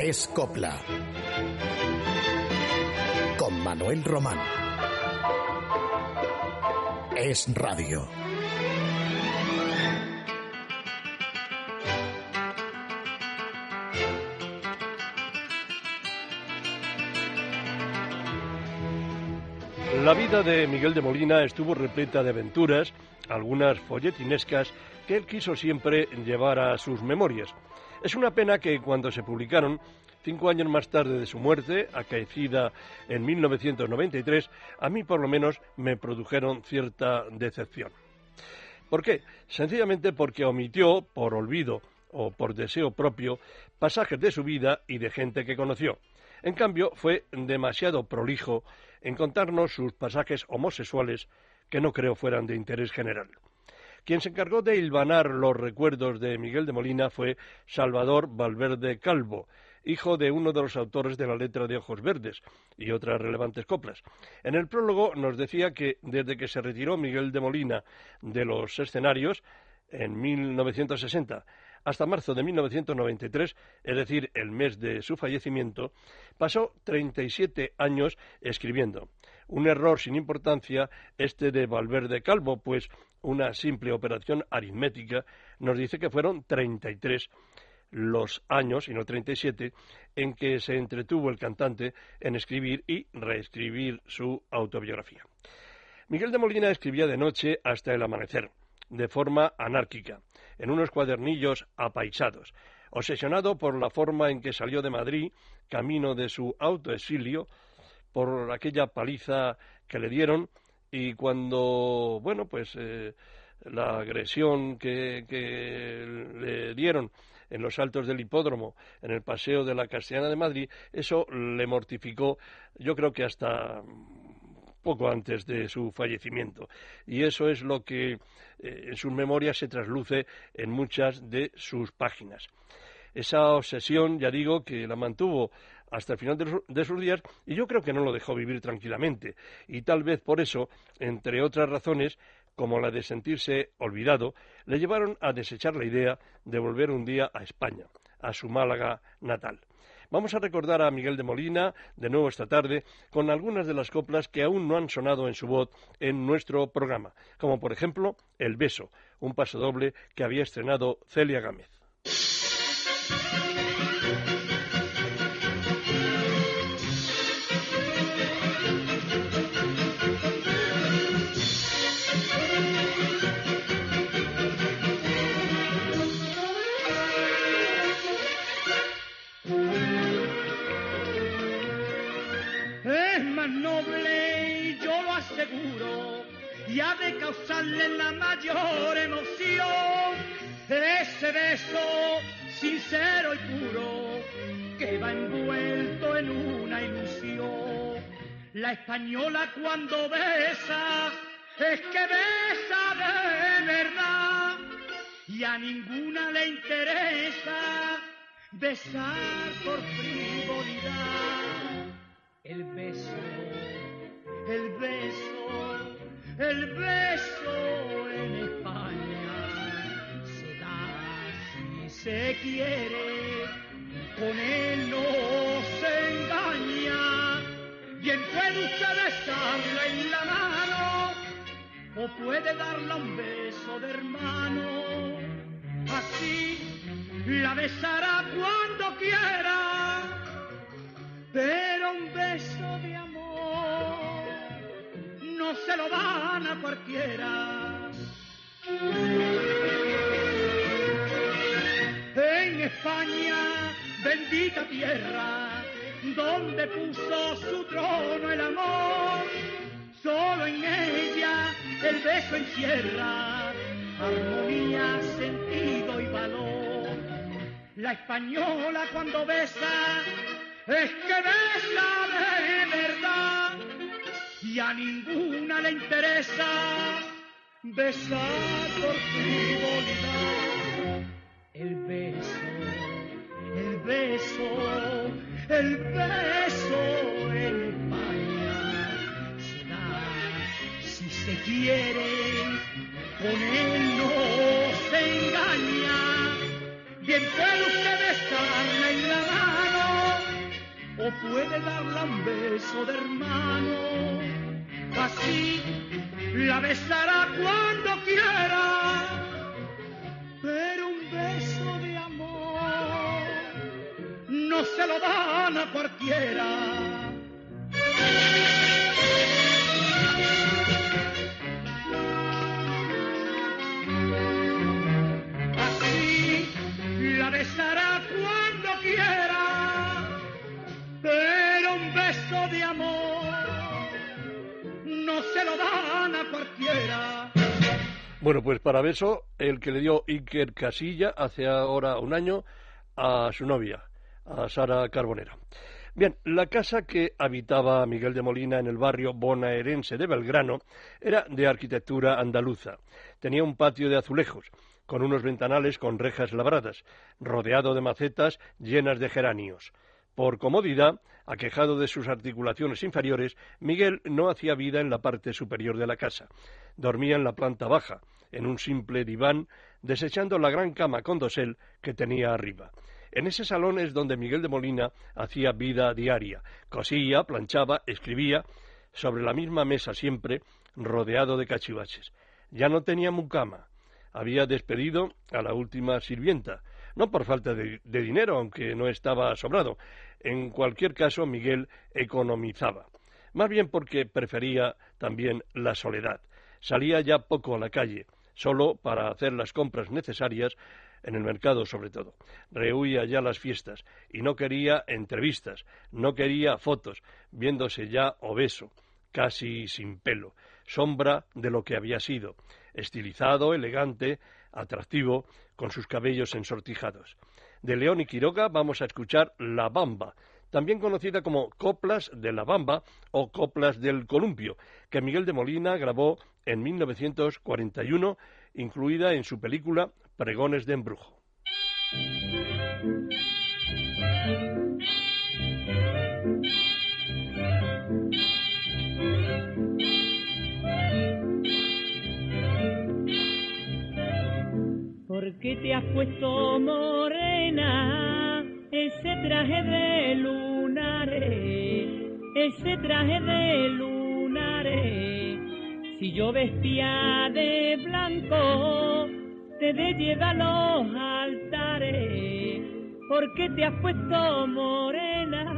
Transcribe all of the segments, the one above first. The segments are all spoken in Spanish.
Es Copla. Con Manuel Román. Es Radio. La vida de Miguel de Molina estuvo repleta de aventuras, algunas folletinescas, que él quiso siempre llevar a sus memorias. Es una pena que cuando se publicaron, cinco años más tarde de su muerte, acaecida en 1993, a mí por lo menos me produjeron cierta decepción. ¿Por qué? Sencillamente porque omitió, por olvido o por deseo propio, pasajes de su vida y de gente que conoció. En cambio, fue demasiado prolijo en contarnos sus pasajes homosexuales que no creo fueran de interés general. Quien se encargó de hilvanar los recuerdos de Miguel de Molina fue Salvador Valverde Calvo, hijo de uno de los autores de la letra de Ojos Verdes y otras relevantes coplas. En el prólogo nos decía que desde que se retiró Miguel de Molina de los escenarios en 1960 hasta marzo de 1993, es decir, el mes de su fallecimiento, pasó 37 años escribiendo. Un error sin importancia este de Valverde Calvo, pues una simple operación aritmética nos dice que fueron 33 los años, y no 37, en que se entretuvo el cantante en escribir y reescribir su autobiografía. Miguel de Molina escribía de noche hasta el amanecer, de forma anárquica, en unos cuadernillos apaisados, obsesionado por la forma en que salió de Madrid, camino de su autoexilio, por aquella paliza que le dieron y cuando, bueno, pues eh, la agresión que, le dieron en los altos del hipódromo, en el paseo de la Castellana de Madrid, eso le mortificó, yo creo que hasta poco antes de su fallecimiento. Y eso es lo que eh, en sus memorias se trasluce en muchas de sus páginas. Esa obsesión, ya digo, que la mantuvo hasta el final de, sus días y yo creo que no lo dejó vivir tranquilamente. Y tal vez por eso, entre otras razones, como la de sentirse olvidado, le llevaron a desechar la idea de volver un día a España, a su Málaga natal. Vamos a recordar a Miguel de Molina de nuevo esta tarde con algunas de las coplas que aún no han sonado en su voz en nuestro programa, como por ejemplo El beso, un paso doble que había estrenado Celia Gámez. De causarle la mayor emoción ese beso sincero y puro que va envuelto en una ilusión. La española cuando besa es que besa de verdad y a ninguna le interesa besar por frivolidad. El beso, el beso el beso en España se da si se quiere, con él no se engaña. Bien puede usted besarla en la mano o puede darle un beso de hermano. Así la besará cuando quiera, pero se lo dan a cualquiera. En España, bendita tierra, donde puso su trono el amor, solo en ella el beso encierra armonía, sentido y valor. La española cuando besa, es que besa de y a ninguna le interesa besar por frivolidad. El beso, el beso, el beso en España se da si se quiere, con él no se engaña. Bien puede usted besarla en la mano o puede darla un beso de hermano así la besará cuando quiera, pero un beso de amor no se lo dan a cualquiera. Bueno, pues para beso, el que le dio Iker Casilla hace ahora un año a su novia, a Sara Carbonera. Bien, la casa que habitaba Miguel de Molina en el barrio bonaerense de Belgrano era de arquitectura andaluza. Tenía un patio de azulejos, con unos ventanales con rejas labradas, rodeado de macetas llenas de geranios. Por comodidad, aquejado de sus articulaciones inferiores, Miguel no hacía vida en la parte superior de la casa. Dormía en la planta baja, en un simple diván, desechando la gran cama con dosel que tenía arriba. En ese salón es donde Miguel de Molina hacía vida diaria. Cosía, planchaba, escribía, sobre la misma mesa siempre, rodeado de cachivaches. Ya no tenía mucama. Había despedido a la última sirvienta, no por falta de, de dinero, aunque no estaba sobrado. En cualquier caso, Miguel economizaba. Más bien porque prefería también la soledad. Salía ya poco a la calle, solo para hacer las compras necesarias en el mercado sobre todo. Rehuía ya las fiestas y no quería entrevistas, no quería fotos, viéndose ya obeso, casi sin pelo, sombra de lo que había sido, estilizado, elegante, atractivo, con sus cabellos ensortijados. De León y Quiroga vamos a escuchar La Bamba, también conocida como Coplas de la Bamba o Coplas del Columpio, que Miguel de Molina grabó en 1941, incluida en su película Pregones de Embrujo. ¿Por qué te has puesto ese traje de lunares, ese traje de lunares? Si yo vestía de blanco, te de llevar a los altares. ¿Por qué te has puesto morena?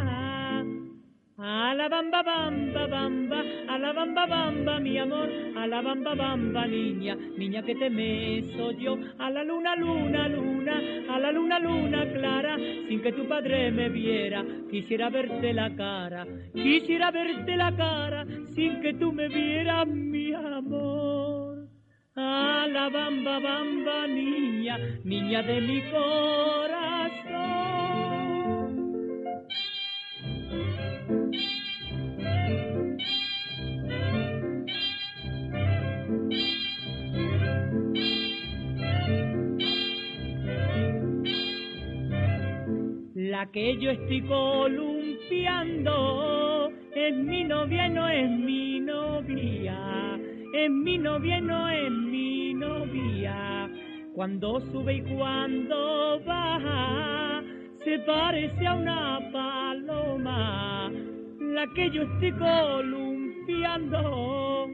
A la bamba bamba bamba, a la bamba bamba mi amor, a la bamba bamba niña, niña que te meso yo, a la luna luna luna, a la luna luna clara, sin que tu padre me viera, quisiera verte la cara, quisiera verte la cara, sin que tú me vieras mi amor. A la bamba bamba niña, niña de mi corazón. La que yo estoy columpiando es mi novia, no es mi novia, es mi novia, no es mi novia. Cuando sube y cuando baja, se parece a una paloma, la que yo estoy columpiando.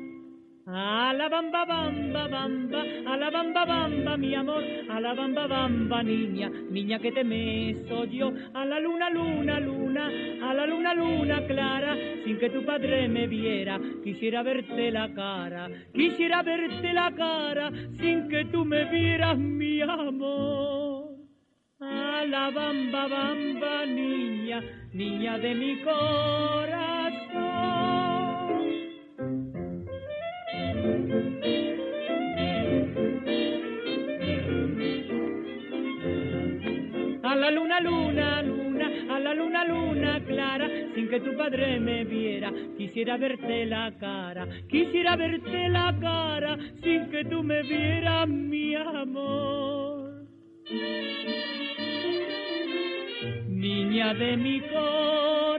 A la bamba bamba bamba, a la bamba bamba mi amor, a la bamba bamba niña, niña que te meso yo, a la luna luna luna, a la luna luna clara, sin que tu padre me viera, quisiera verte la cara, quisiera verte la cara, sin que tú me vieras mi amor. A la bamba bamba niña, niña de mi corazón. La luna, luna, a la luna, luna clara, sin que tu padre me viera, quisiera verte la cara, quisiera verte la cara, sin que tú me vieras mi amor. Niña de mi corazón.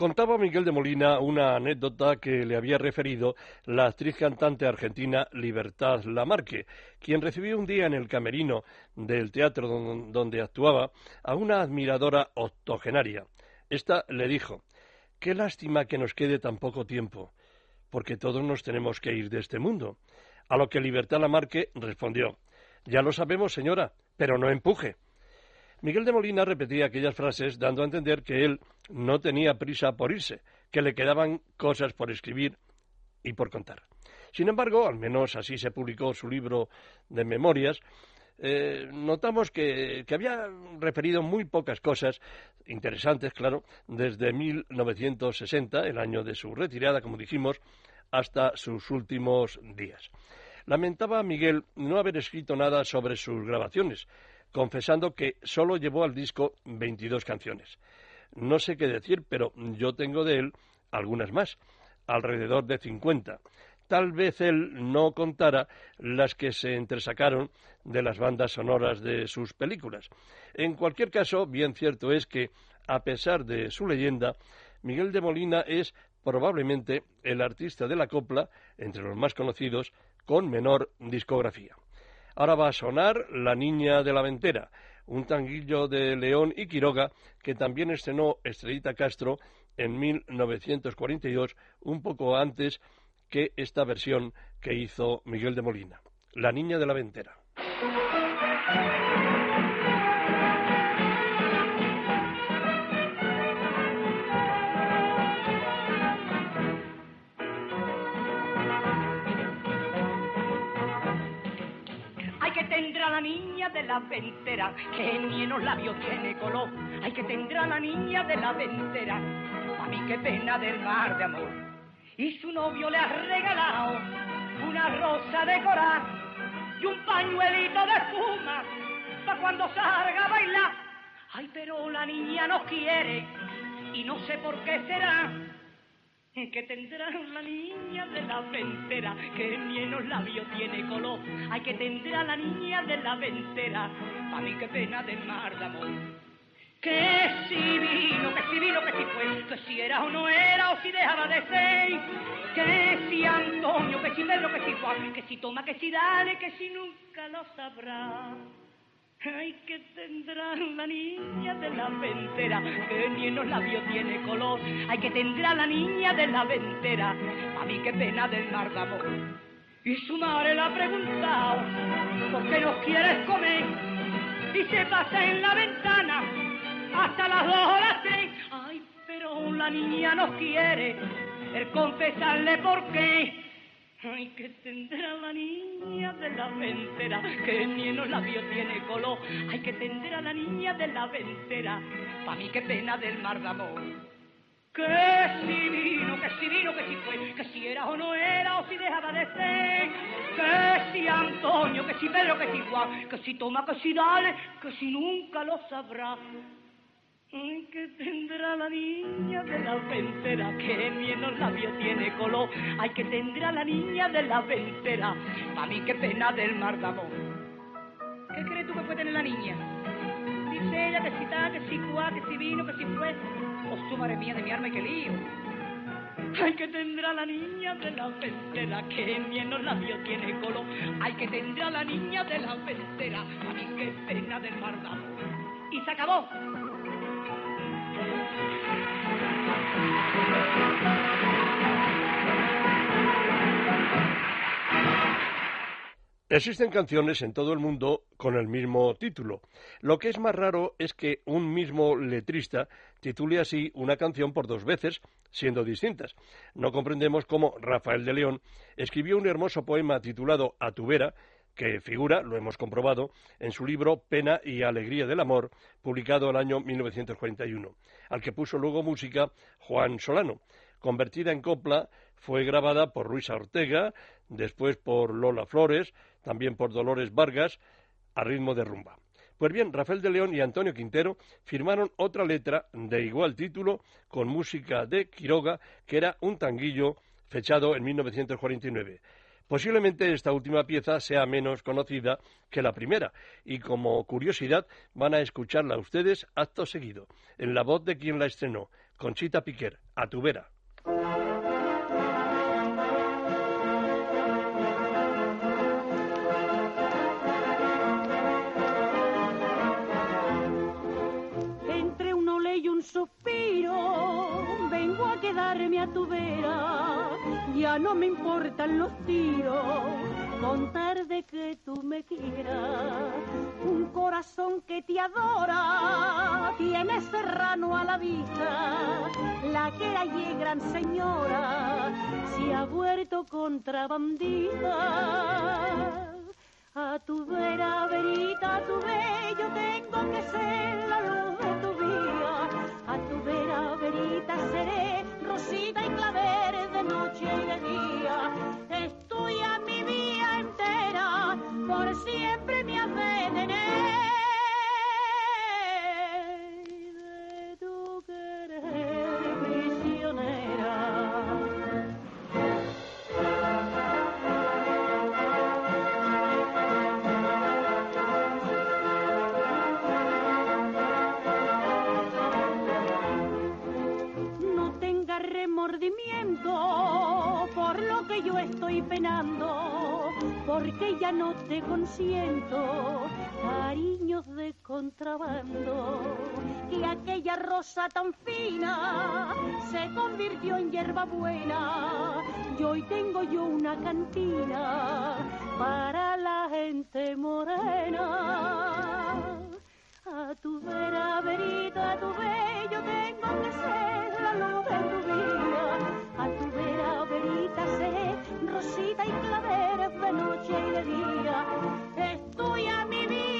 Contaba Miguel de Molina una anécdota que le había referido la actriz cantante argentina Libertad Lamarque, quien recibió un día en el camerino del teatro donde actuaba a una admiradora octogenaria. Esta le dijo Qué lástima que nos quede tan poco tiempo, porque todos nos tenemos que ir de este mundo. A lo que Libertad Lamarque respondió Ya lo sabemos, señora, pero no empuje. Miguel de Molina repetía aquellas frases dando a entender que él no tenía prisa por irse, que le quedaban cosas por escribir y por contar. Sin embargo, al menos así se publicó su libro de memorias, eh, notamos que, que, había referido muy pocas cosas interesantes, claro, desde 1960, el año de su retirada, como dijimos, hasta sus últimos días. Lamentaba Miguel no haber escrito nada sobre sus grabaciones, confesando que solo llevó al disco 22 canciones. No sé qué decir, pero yo tengo de él algunas más, alrededor de 50. Tal vez él no contara las que se entresacaron de las bandas sonoras de sus películas. En cualquier caso, bien cierto es que, a pesar de su leyenda, Miguel de Molina es probablemente el artista de la copla, entre los más conocidos, con menor discografía. Ahora va a sonar La Niña de la Ventera, un tanguillo de León y Quiroga que también estrenó Estrellita Castro en 1942, un poco antes que esta versión que hizo Miguel de Molina. La Niña de la Ventera. De la ventera, que en labios tiene color. Ay, que tendrá la niña de la ventera, a mí qué pena del mar de amor. Y su novio le ha regalado una rosa de coral y un pañuelito de espuma para cuando salga a bailar. Ay, pero la niña no quiere y no sé por qué será que tendrá la niña de la ventera, que ni en los labios tiene color. Ay, que tendrá la niña de la ventera, a mí qué pena de mar de amor. Que si vino, que si vino, que si fue, que si era o no era, o si dejaba de ser. Que si Antonio, que si Pedro, que si Juan, que si toma, que si dale, que si nunca lo sabrá. Ay, que tendrá la niña de la ventera, que ni en los labios tiene color. Ay, que tendrá la niña de la ventera, a mí qué pena del mar de amor. Y su madre la ha preguntado, ¿por qué no quieres comer? Y se pasa en la ventana hasta las dos o las tres. Ay, pero la niña no quiere el confesarle por qué. Ay, que tendrá la niña de la ventera, que ni en los labios tiene color. Ay, que tendrá la niña de la ventera, pa' mí qué pena del mar de amor. Que si vino, que si vino, que si fue, que si era o no era, o si dejaba de ser. Que si Antonio, que si Pedro, que si Juan, que si toma, que si dale, que si nunca lo sabrá. Que tendrá la niña de la ventera, que ni en los labios tiene color. Ay, que tendrá la niña de la ventera, pa' mí qué pena del mar de amor. ¿Qué crees tú que puede tener la niña? Dice ella que si tal, que si cuá, que si vino, que si fue. Oh, su madre mía de mi arma y qué lío. Ay, que tendrá la niña de la ventera, que ni en los labios tiene color. Ay, que tendrá la niña de la ventera, a mí qué pena del mar de amor. Y se acabó. Existen canciones en todo el mundo con el mismo título. Lo que es más raro es que un mismo letrista titule así una canción por dos veces, siendo distintas. No comprendemos cómo Rafael de León escribió un hermoso poema titulado A tu vera, que figura, lo hemos comprobado, en su libro Pena y Alegría del Amor, publicado el año 1941, al que puso luego música Juan Solano. Convertida en copla, fue grabada por Luisa Ortega, después por Lola Flores, también por Dolores Vargas, a ritmo de rumba. Pues bien, Rafael de León y Antonio Quintero firmaron otra letra de igual título con música de Quiroga, que era un tanguillo fechado en 1949. Posiblemente esta última pieza sea menos conocida que la primera y como curiosidad van a escucharla ustedes acto seguido, en la voz de quien la estrenó, Conchita Piquer, a tu vera. Entre un ole y un suspiro, vengo a quedarme a tu vera. Ya no me importan los tiros, contar de que tú me quieras. Un corazón que te adora, tiene serrano a la vista. La que era allí gran señora, se ha vuelto contrabandista. A tu vera, verita, a tu bello tengo que ser la luz de tu vida. A tu vera, verita seré rosita y noche y de día. Estoy a mi vida entera, por siempre me has de tener. Porque ya no te consiento cariños de contrabando. Y aquella rosa tan fina se convirtió en hierba buena. Y hoy tengo yo una cantina para la gente morena. A tu vera, verita, a tu bello rosita y claveres de noche y de día. Estoy a mi vida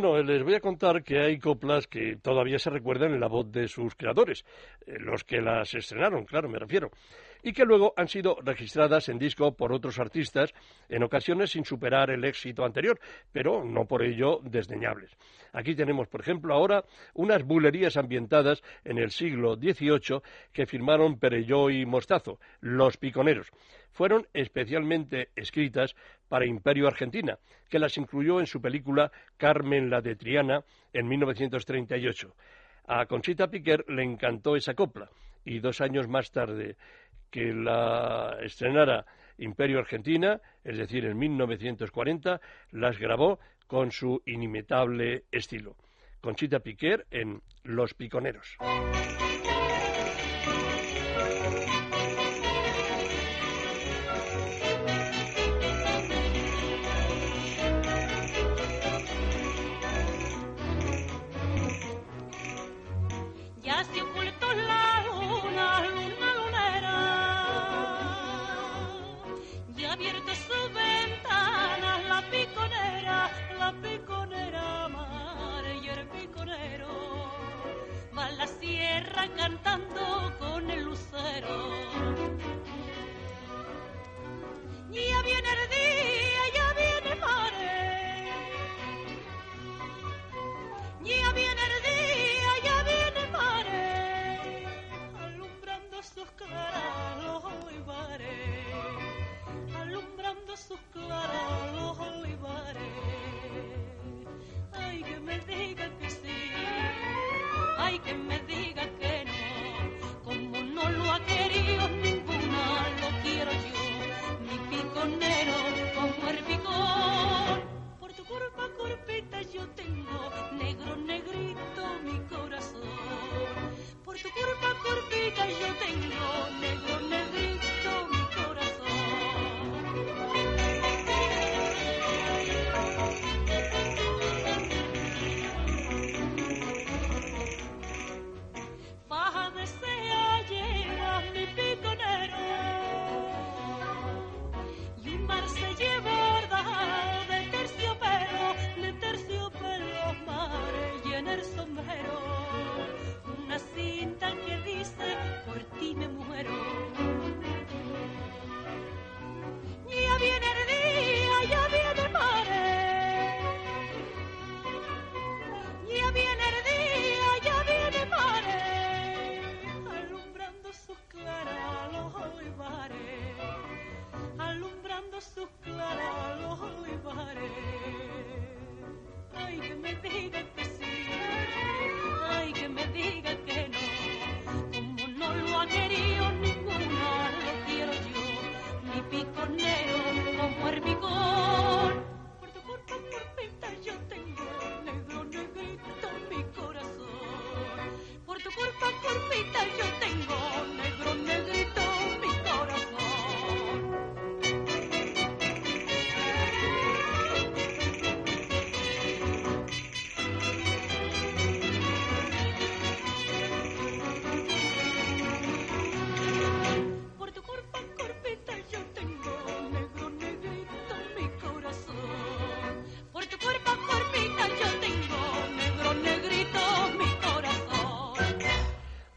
Bueno, les voy a contar que hay coplas que todavía se recuerdan en la voz de sus creadores, eh, los que las estrenaron, claro, me refiero, y que luego han sido registradas en disco por otros artistas, en ocasiones sin superar el éxito anterior, pero no por ello desdeñables. Aquí tenemos, por ejemplo, ahora unas bulerías ambientadas en el siglo XVIII que firmaron Perelló y Mostazo, Los Piconeros. Fueron especialmente escritas para Imperio Argentina, que las incluyó en su película Carmen la de Triana en 1938. A Conchita Piquer le encantó esa copla y dos años más tarde que la estrenara Imperio Argentina, es decir, en 1940, las grabó con su inimitable estilo. Conchita Piquer en Los Piconeros.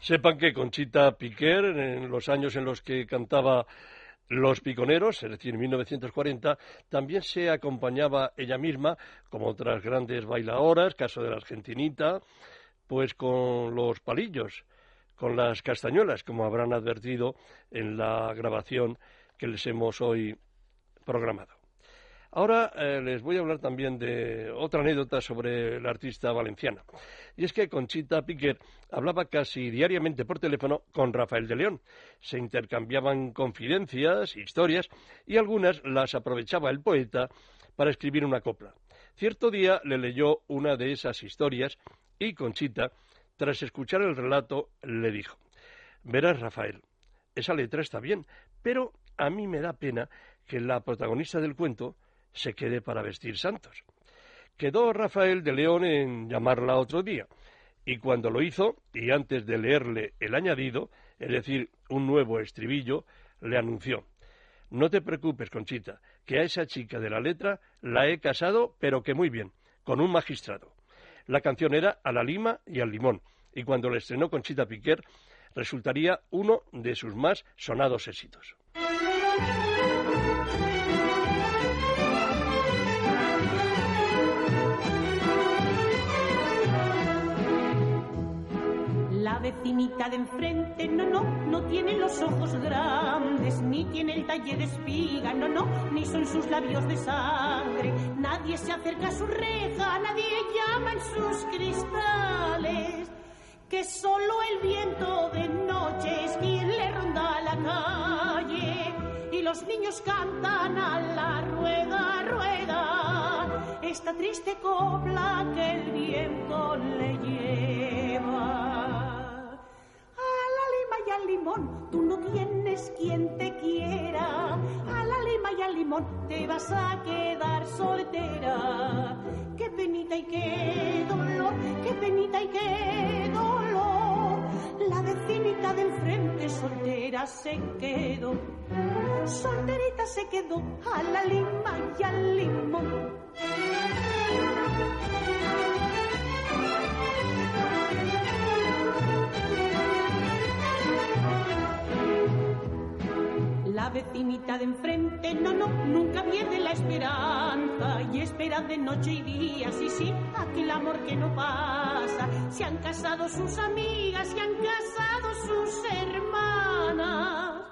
Sepan que Conchita Piquer, en los años en los que cantaba Los Piconeros, es decir, en 1940, también se acompañaba ella misma, como otras grandes bailadoras, caso de la Argentinita, pues con los palillos, con las castañuelas, como habrán advertido en la grabación que les hemos hoy programado. Ahora eh, les voy a hablar también de otra anécdota sobre la artista valenciana. Y es que Conchita Piquer hablaba casi diariamente por teléfono con Rafael de León. Se intercambiaban confidencias, historias, y algunas las aprovechaba el poeta para escribir una copla. Cierto día le leyó una de esas historias y Conchita, tras escuchar el relato, le dijo Verás, Rafael, esa letra está bien, pero a mí me da pena que la protagonista del cuento se quede para vestir santos. Quedó Rafael de León en llamarla otro día, y cuando lo hizo, y antes de leerle el añadido, es decir, un nuevo estribillo, le anunció No te preocupes, Conchita, que a esa chica de la letra la he casado, pero que muy bien, con un magistrado. La canción era A la lima y al limón, y cuando le estrenó Conchita Piquer, resultaría uno de sus más sonados éxitos. Vecinita de enfrente, no, no, no tiene los ojos grandes, ni tiene el talle de espiga, no, no, ni son sus labios de sangre. Nadie se acerca a su reja, nadie llama en sus cristales, que solo el viento de noche es quien le ronda la calle. Y los niños cantan a la rueda, rueda, esta triste copla que el viento le lleva al limón, tú no tienes quien te quiera. A la lima y al limón te vas a quedar soltera. Qué penita y qué dolor, qué penita y qué dolor. La vecinita de enfrente soltera se quedó. Solterita se quedó a la lima y al limón. La vecinita de enfrente, no, no, nunca pierde la esperanza y espera de noche y día, sí, sí, aquel amor que no pasa. Se han casado sus amigas, se han casado sus hermanas.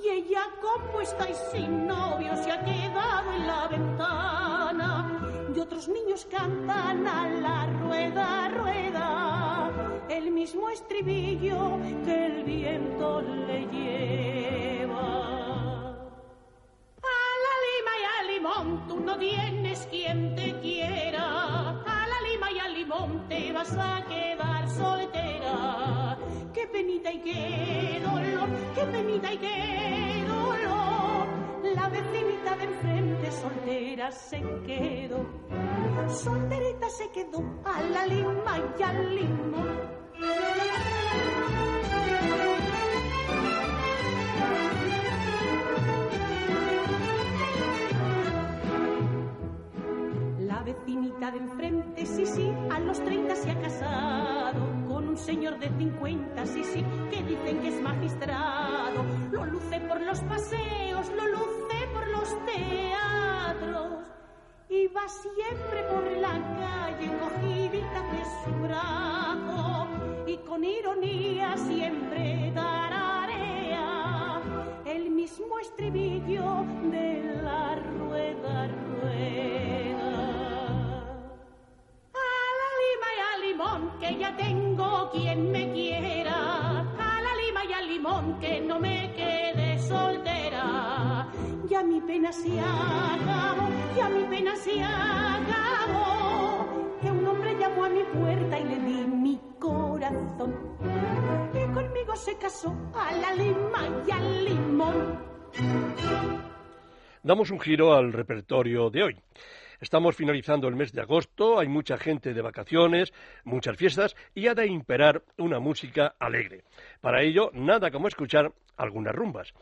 Y ella, como está y sin novio, se ha quedado en la ventana. Y otros niños cantan a la rueda, rueda, el mismo estribillo que el viento le lleva. No tienes quien te quiera. A la lima y al limón te vas a quedar soltera. Qué penita y qué dolor, qué penita y qué dolor. La vecinita de enfrente soltera se quedó. Solterita se quedó a la lima y al limón. Vecinita de enfrente, sí, sí, a los 30 se ha casado con un señor de 50, sí, sí, que dicen que es magistrado. Lo luce por los paseos, lo luce por los teatros. Y va siempre por la calle cogidita de su brazo y con ironía siempre tararea el mismo estribillo de la rueda rueda. Que ya tengo quien me quiera. A la lima y al limón que no me quede soltera. Ya mi pena se acabó, ya mi pena se acabó. Que un hombre llamó a mi puerta y le di mi corazón. Y conmigo se casó a la lima y al limón. Damos un giro al repertorio de hoy. Estamos finalizando el mes de agosto, hay mucha gente de vacaciones, muchas fiestas y ha de imperar una música alegre. Para ello, nada como escuchar algunas rumbas.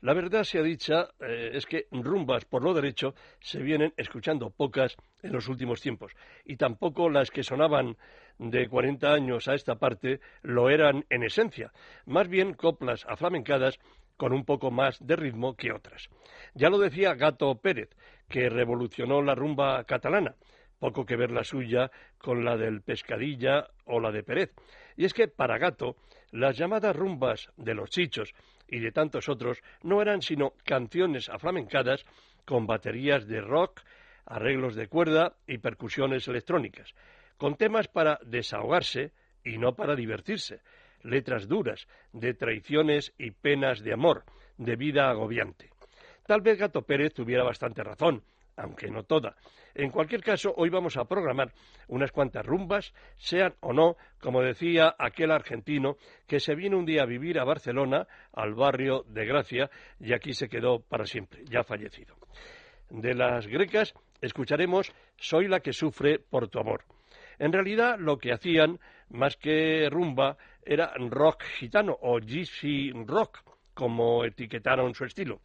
La verdad sea dicha, eh, es que rumbas por lo derecho se vienen escuchando pocas en los últimos tiempos, y tampoco las que sonaban de 40 años a esta parte lo eran en esencia, más bien coplas aflamencadas con un poco más de ritmo que otras. Ya lo decía Gato Pérez, que revolucionó la rumba catalana, poco que ver la suya con la del Pescadilla o la de Pérez. Y es que para Gato, las llamadas rumbas de los chichos y de tantos otros no eran sino canciones aflamencadas con baterías de rock, arreglos de cuerda y percusiones electrónicas, con temas para desahogarse y no para divertirse, letras duras, de traiciones y penas de amor, de vida agobiante. Tal vez Gato Pérez tuviera bastante razón, aunque no toda. En cualquier caso, hoy vamos a programar unas cuantas rumbas, sean o no, como decía aquel argentino que se vino un día a vivir a Barcelona, al barrio de Gracia, y aquí se quedó para siempre, ya fallecido. De las grecas escucharemos Soy la que sufre por tu amor. En realidad, lo que hacían, más que rumba, era rock gitano o gypsy rock, como etiquetaron su estilo.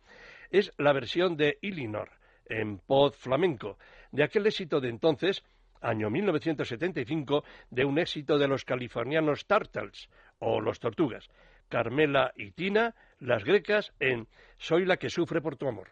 Es la versión de Illinois en pod flamenco, de aquel éxito de entonces, año 1975, de un éxito de los californianos Turtles o los Tortugas, Carmela y Tina, las grecas, en Soy la que sufre por tu amor.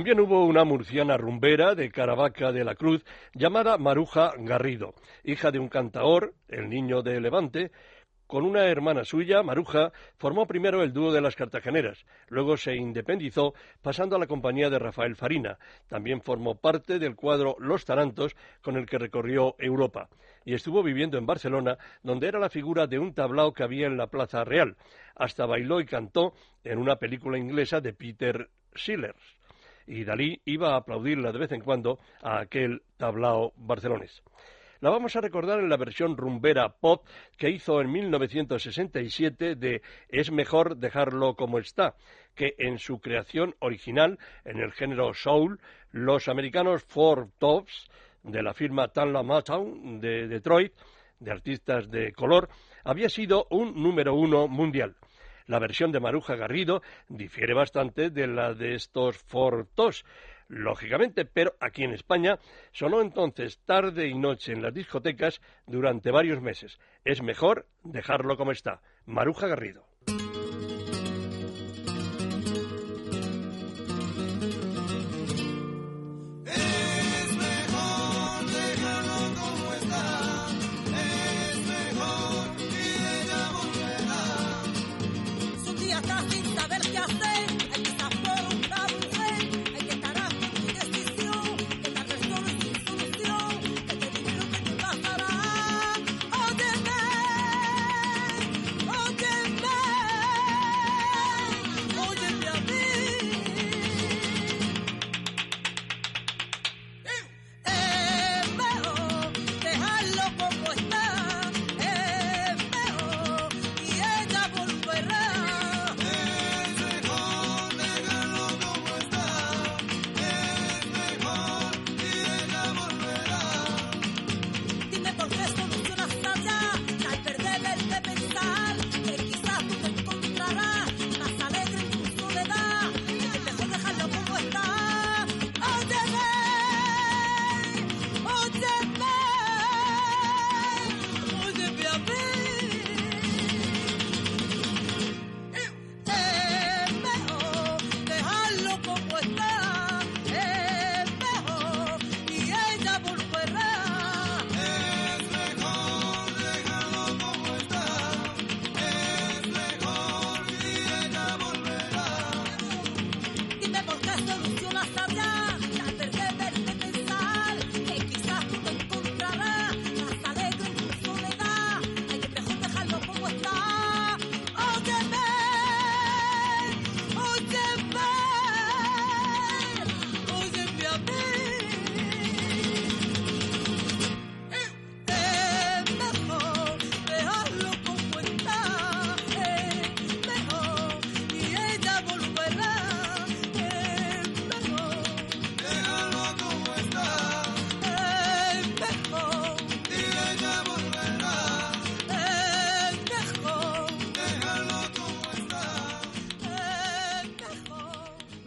También hubo una murciana rumbera de Caravaca de la Cruz llamada Maruja Garrido, hija de un cantaor, el niño de Levante, Con una hermana suya, Maruja, formó primero el dúo de las Cartageneras, luego se independizó pasando a la compañía de Rafael Farina. También formó parte del cuadro Los Tarantos con el que recorrió Europa y estuvo viviendo en Barcelona, donde era la figura de un tablao que había en la Plaza Real. Hasta bailó y cantó en una película inglesa de Peter Sellers y Dalí iba a aplaudirla de vez en cuando a aquel tablao barcelonés. La vamos a recordar en la versión rumbera pop que hizo en 1967 de Es mejor dejarlo como está, que en su creación original, en el género soul, los americanos Four Tops de la firma Tanla Motown de Detroit, de artistas de color, había sido un número uno mundial. La versión de Maruja Garrido difiere bastante de la de estos Fortos, lógicamente, pero aquí en España sonó entonces tarde y noche en las discotecas durante varios meses. Es mejor dejarlo como está. Maruja Garrido.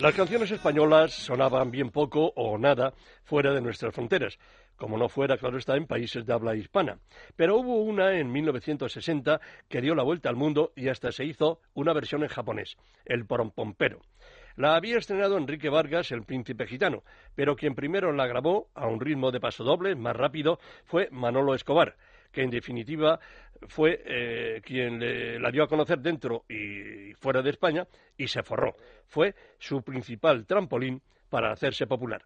Las canciones españolas sonaban bien poco o nada fuera de nuestras fronteras, como no fuera, claro está, en países de habla hispana. Pero hubo una en 1960 que dio la vuelta al mundo y hasta se hizo una versión en japonés, el porompompero. La había estrenado Enrique Vargas, el príncipe gitano, pero quien primero la grabó a un ritmo de paso doble, más rápido, fue Manolo Escobar, que en definitiva fue eh, quien la dio a conocer dentro y fuera de España y se forró. Fue su principal trampolín para hacerse popular.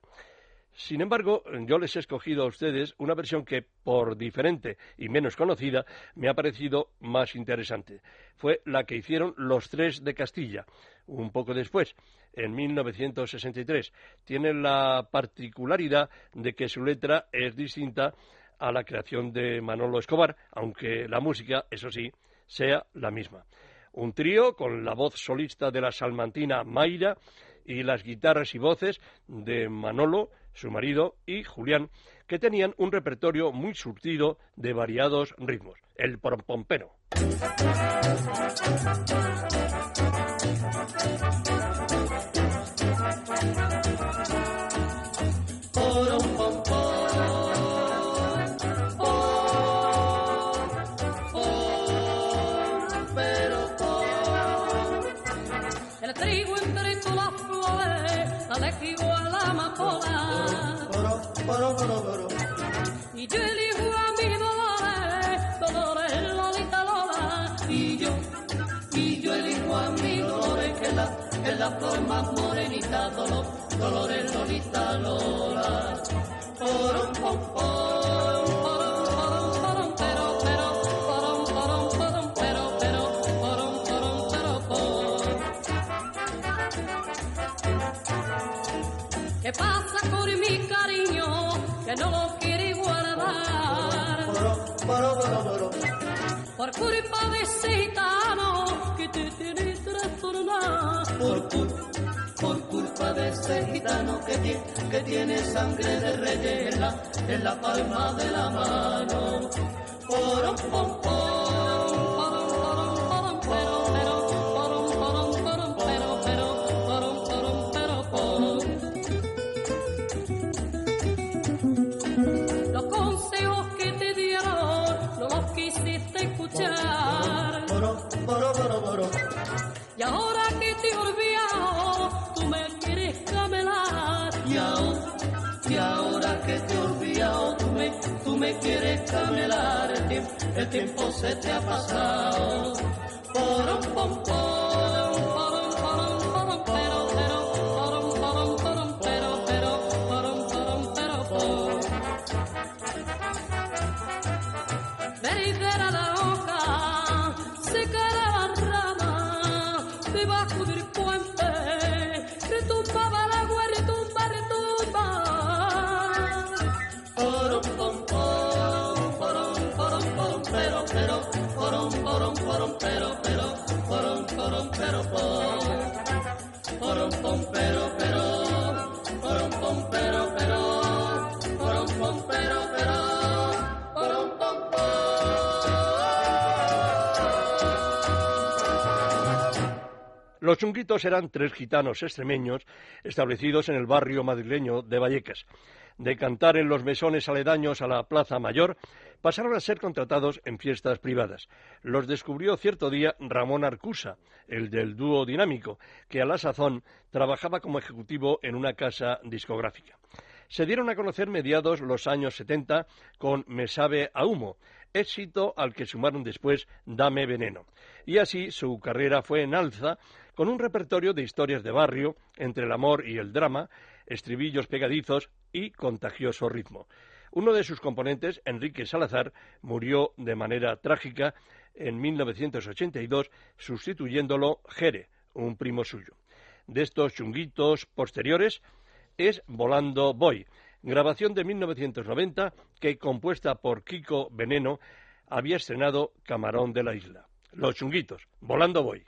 Sin embargo, yo les he escogido a ustedes una versión que, por diferente y menos conocida, me ha parecido más interesante. Fue la que hicieron los tres de Castilla, un poco después, en 1963. Tiene la particularidad de que su letra es distinta a la creación de Manolo Escobar, aunque la música, eso sí, sea la misma. Un trío con la voz solista de la salmantina Mayra y las guitarras y voces de Manolo, su marido, y Julián, que tenían un repertorio muy surtido de variados ritmos. El pompompero. La flor más morenita, dolor, dolores, lolita, lola. Porom, pom, pom, Por, cul- por culpa de ese gitano que tiene, que tiene sangre de rellena en la palma de la mano. Pom, me, quieres camelar. El tiempo, el tiempo se te ha pasado. Porom, pom, pom, Los chunguitos eran tres gitanos extremeños establecidos en el barrio madrileño de Vallecas. De cantar en los mesones aledaños a la Plaza Mayor, pasaron a ser contratados en fiestas privadas. Los descubrió cierto día Ramón Arcusa, el del dúo dinámico, que a la sazón trabajaba como ejecutivo en una casa discográfica. Se dieron a conocer mediados los años 70 con Me sabe a humo, éxito al que sumaron después Dame veneno. Y así su carrera fue en alza con un repertorio de historias de barrio entre el amor y el drama, estribillos pegadizos y contagioso ritmo. Uno de sus componentes, Enrique Salazar, murió de manera trágica en 1982, sustituyéndolo Jere, un primo suyo. De estos chunguitos posteriores es Volando Voy, grabación de 1990 que, compuesta por Kiko Veneno, había estrenado Camarón de la Isla. Los chunguitos, Volando Voy.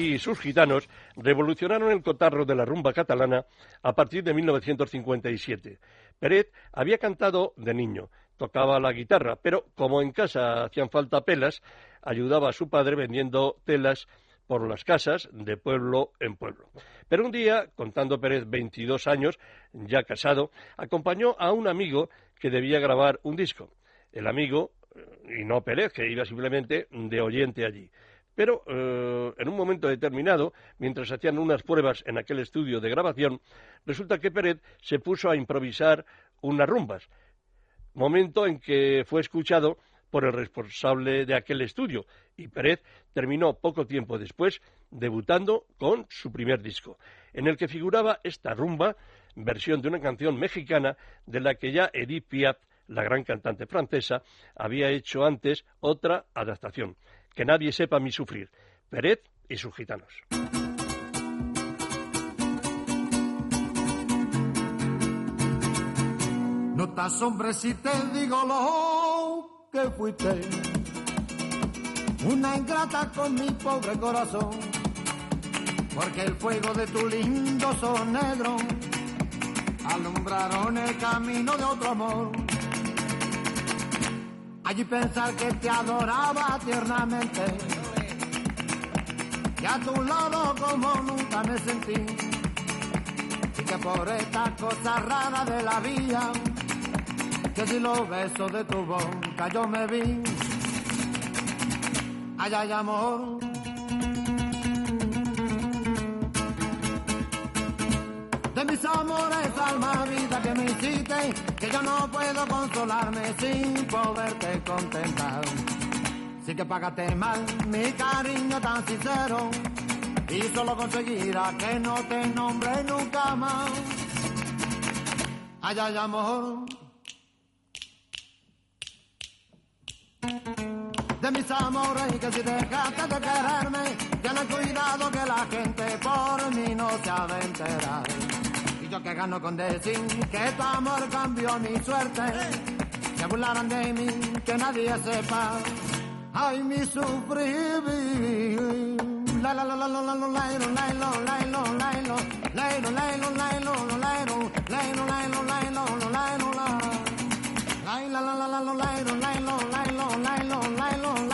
Y sus gitanos revolucionaron el cotarro de la rumba catalana a partir de 1957. Pérez había cantado de niño, tocaba la guitarra, pero como en casa hacían falta pelas, ayudaba a su padre vendiendo telas por las casas de pueblo en pueblo. Pero un día, contando Pérez 22 años, ya casado, acompañó a un amigo que debía grabar un disco. El amigo, eh, y no Pérez, que iba simplemente de oyente allí. Pero eh, en un momento determinado, mientras hacían unas pruebas en aquel estudio de grabación, resulta que Pérez se puso a improvisar unas rumbas, momento en que fue escuchado por el responsable de aquel estudio, y Pérez terminó poco tiempo después debutando con su primer disco, en el que figuraba esta rumba, versión de una canción mexicana de la que ya Edith Piaf, la gran cantante francesa, había hecho antes otra adaptación, Que nadie sepa mi sufrir, Pérez y sus gitanos. No te asombres si te digo lo que fuiste. Una ingrata con mi pobre corazón. Porque el fuego de tu lindo son negro alumbraron el camino de otro amor. Allí pensar que te adoraba tiernamente. Y a tu lado como nunca me sentí. Y que por esta cosa rara de la vida que si los besos de tu boca yo me vi. Ay, ay, amor. Mis amores, alma, vida que me hiciste, que yo no puedo consolarme sin poderte contentar. Sí que pagaste mal mi cariño tan sincero y solo conseguirá que no te nombre nunca más. Ay, ay, amor. de mis amores que si dejaste de quererme, ten cuidado que la gente por mí no se ha de enterar. Yo que gano con decir que tu amor cambió mi suerte, se burlaron de mí, que nadie sepa. Ay, mi sufrir. La la la la la la la la la la la la la la la la la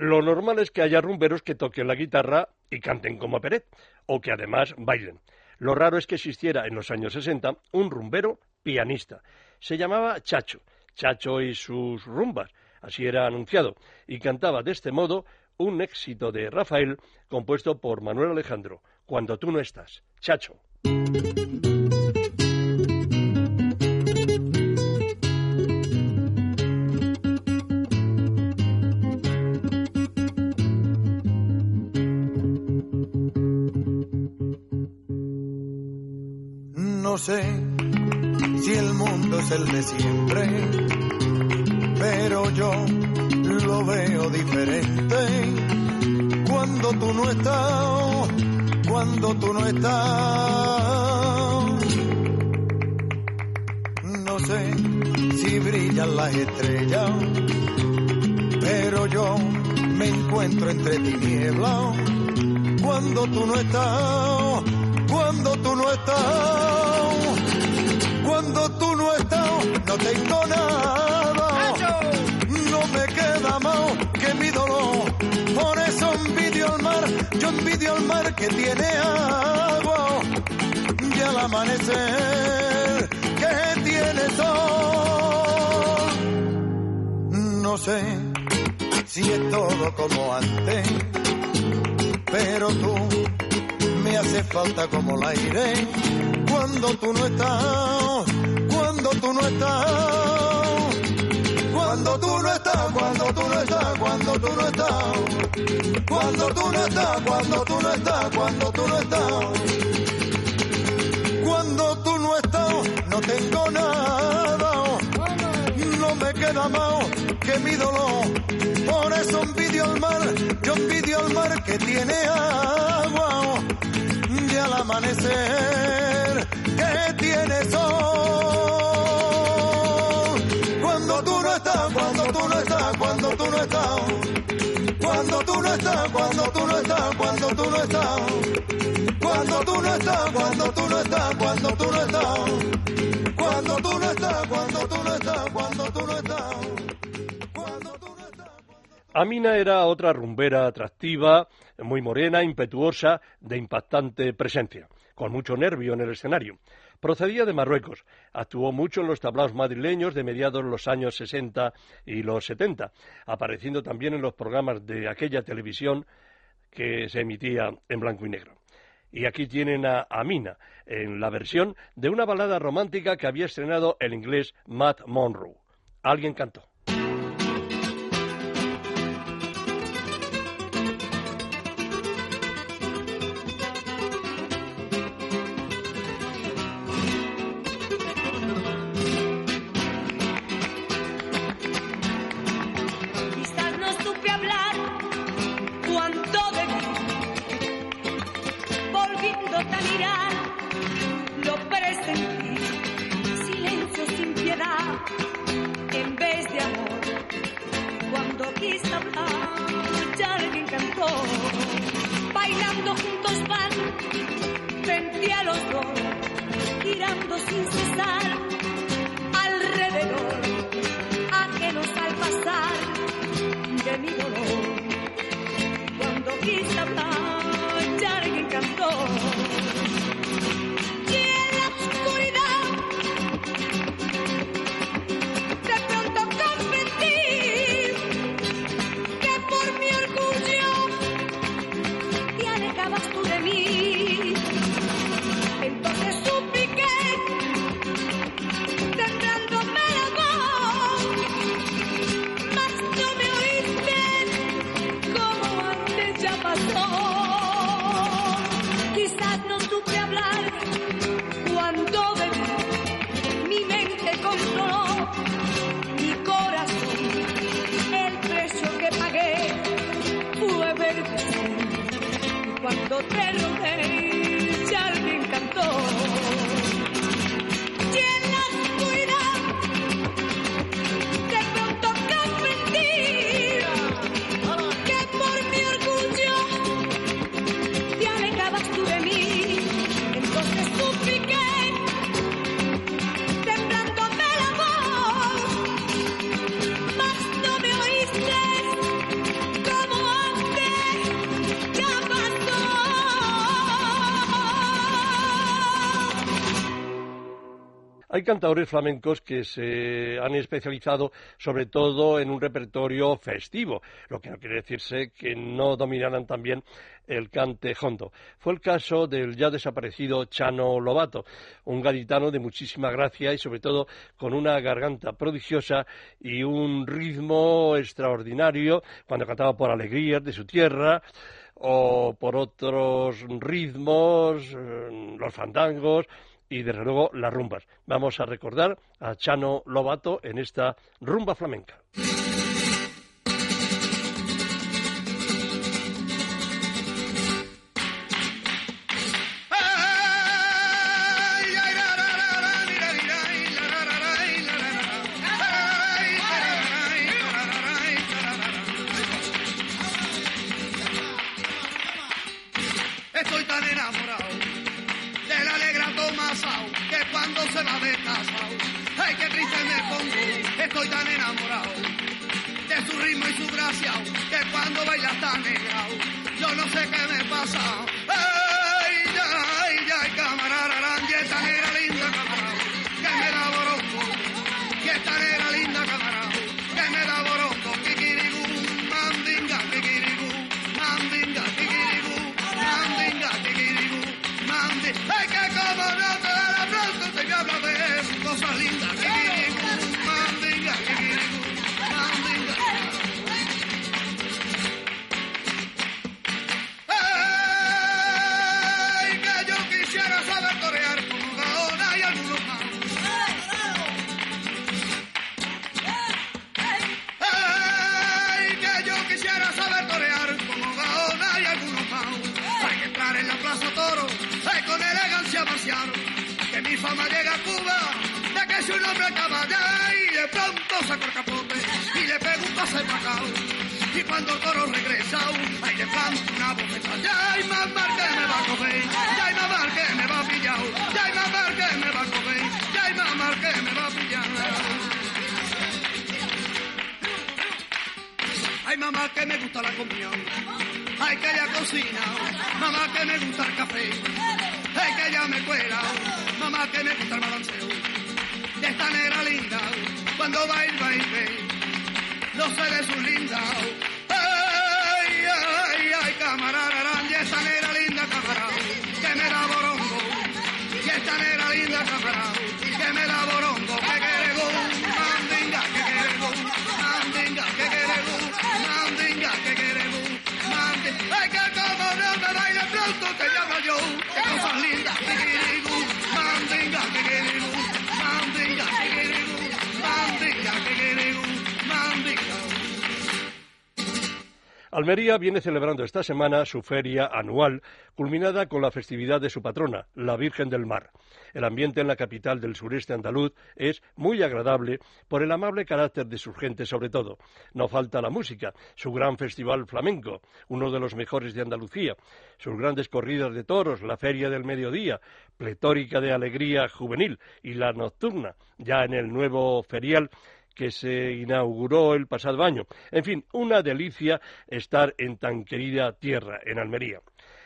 Lo normal es que haya rumberos que toquen la guitarra y canten como Peret, o que además bailen. Lo raro es que existiera en los años 60 un rumbero pianista. Se llamaba Chacho, Chacho y sus rumbas, así era anunciado, y cantaba de este modo un éxito de Rafael compuesto por Manuel Alejandro, Cuando tú no estás, Chacho. Sé si el mundo es el de siempre, pero yo lo veo diferente. Cuando tú no estás, cuando tú no estás. No sé si brillan las estrellas, pero yo me encuentro entre tinieblas. Cuando tú no estás, cuando tú no estás, cuando tú no estás, no tengo nada, no me queda más que mi dolor. Por eso envidio al mar, yo envidio al mar que tiene agua y al amanecer que tiene sol. No sé si es todo como antes, pero tú me hace falta como el aire cuando tú no estás, cuando tú no estás. Cuando tú no estás, cuando tú no estás, cuando tú no estás. Cuando tú no estás, cuando tú no estás, cuando tú no estás. Cuando tú no estás, no tengo nada. No me queda más que mi dolor. Por eso envidio al mar, yo envidio al mar que tiene agua al amanecer que tiene sol. Cuando tú no estás, cuando tú no estás, cuando tú no estás. Cuando tú no estás, cuando tú no estás, cuando tú no estás. Cuando tú no estás, cuando tú no estás, cuando tú no estás. Cuando tú no estás, cuando tú no estás, cuando tú no estás. Amina era otra rumbera atractiva, muy morena, impetuosa, de impactante presencia, con mucho nervio en el escenario. Procedía de Marruecos, actuó mucho en los tablaos madrileños de mediados los años 60 y los 70, apareciendo también en los programas de aquella televisión que se emitía en blanco y negro. Y aquí tienen a Amina, en la versión de una balada romántica que había estrenado el inglés Matt Monroe. Alguien cantó. Hay cantadores flamencos que se han especializado sobre todo en un repertorio festivo, lo que no quiere decirse que no dominaran también el cante hondo. Fue el caso del ya desaparecido Chano Lobato, un gaditano de muchísima gracia y sobre todo con una garganta prodigiosa y un ritmo extraordinario cuando cantaba por alegrías de su tierra o por otros ritmos, eh, los fandangos, y desde luego las rumbas. Vamos a recordar a Chano Lobato en esta rumba flamenca. Plaza toro, con elegancia marcial, que mi fama llega a Cuba, de que soy un hombre caballero y de pronto saco el capote y le pego un pase pacao. Y cuando el toro regresa, ahí le planto una bofeta. Ya hay mamá que me va a coger, ya hay mamá que me va a pillar, ya hay mamá que me va a coger, ya hay mamá que me va a pillar. Ay, mamá, que me gusta la comida. Ay, que ella cocina. Mamá, que me gusta el café. Ay, que ella me cuela. Mamá, que me gusta el balanceo. De esta negra linda, cuando el baile, no se ve su linda. Ay, ay, ay, camarada, y esta negra linda, camarada, que me da borongo. Y esta negra linda, camarada, que me da borongo. Almería viene celebrando esta semana su feria anual, culminada con la festividad de su patrona, la Virgen del Mar. El ambiente en la capital del sureste andaluz es muy agradable por el amable carácter de sus gentes sobre todo. No falta la música, su gran festival flamenco, uno de los mejores de Andalucía, sus grandes corridas de toros, la feria del mediodía, pletórica de alegría juvenil y la nocturna, ya en el nuevo ferial que se inauguró el pasado año. En fin, una delicia estar en tan querida tierra, en Almería.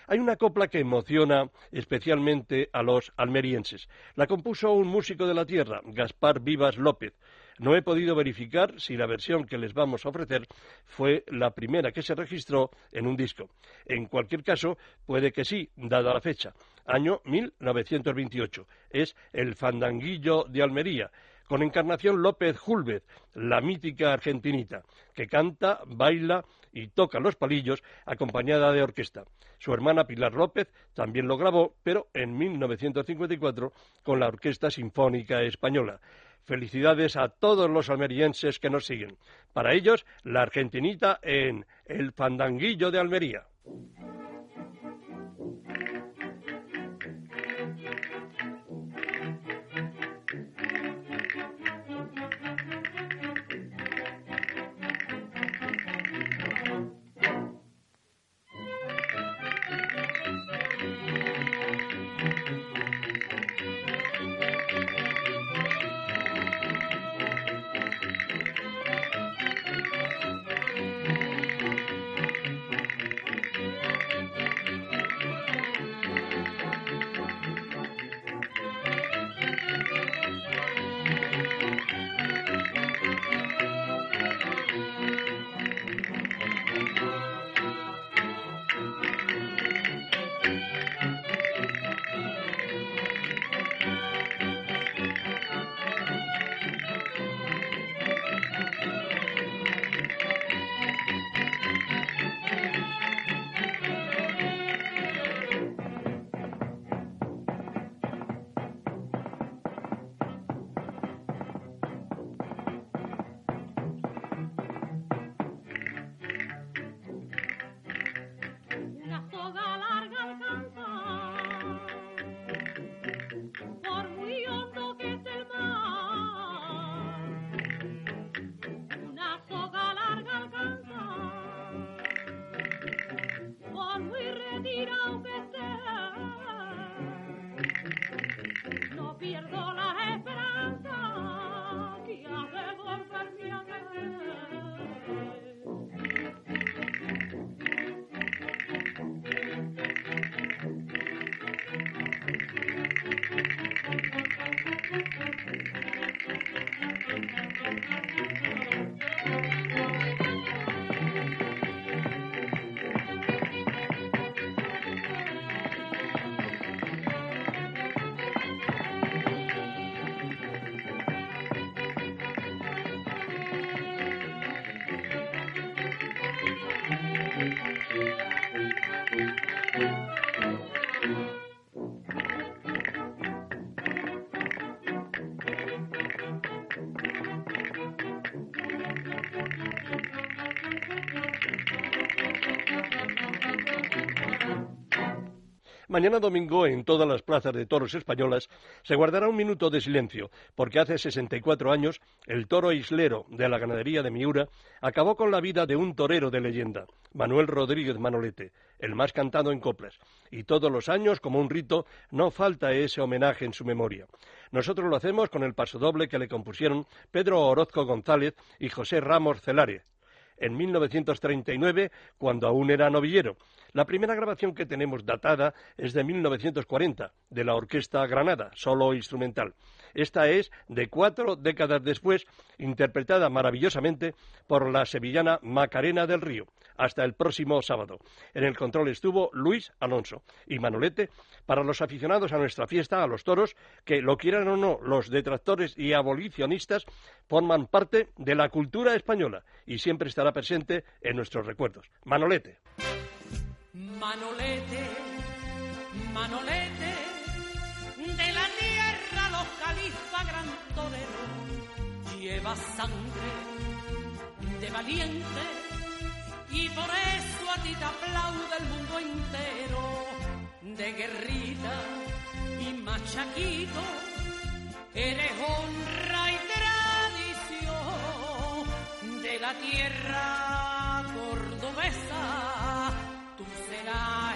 Hay una copla que emociona especialmente a los almerienses. La compuso un músico de la tierra, Gaspar Vivas López. No he podido verificar si la versión que les vamos a ofrecer fue la primera que se registró en un disco. En cualquier caso, puede que sí, dada la fecha. Año 1928. Es el Fandanguillo de Almería con Encarnación López Julvez, la mítica argentinita, que canta, baila y toca los palillos acompañada de orquesta. Su hermana Pilar López también lo grabó, pero en 1954 con la Orquesta Sinfónica Española. Felicidades a todos los almerienses que nos siguen. Para ellos, la argentinita en El Fandanguillo de Almería. Mañana domingo, en todas las plazas de toros españolas, se guardará un minuto de silencio, porque hace 64 años el toro islero de la ganadería de Miura acabó con la vida de un torero de leyenda, Manuel Rodríguez Manolete, el más cantado en coplas. Y todos los años, como un rito, no falta ese homenaje en su memoria. Nosotros lo hacemos con el pasodoble que le compusieron Pedro Orozco González y José Ramos Celare en 1939, cuando aún era novillero. La primera grabación que tenemos datada es de 1940, de la Orquesta Granada, solo instrumental. Esta es de cuatro décadas después, interpretada maravillosamente por la sevillana Macarena del Río. Hasta el próximo sábado. En el control estuvo Luis Alonso y Manolete para los aficionados a nuestra fiesta, a los toros, que lo quieran o no, los detractores y abolicionistas forman parte de la cultura española y siempre presente en nuestros recuerdos. Manolete. Manolete, Manolete, de la tierra los gran torero, lleva sangre de valiente y por eso a ti te aplaude el mundo entero, de guerrita y machaquito, eres honra la tierra cordobesa tú serás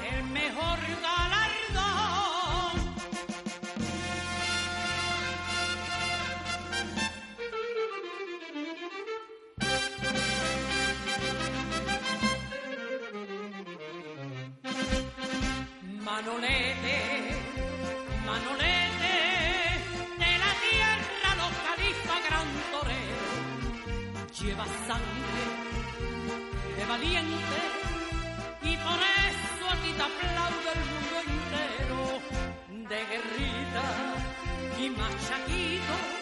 y por eso aquí te aplaude el mundo entero de guerrita y machaquito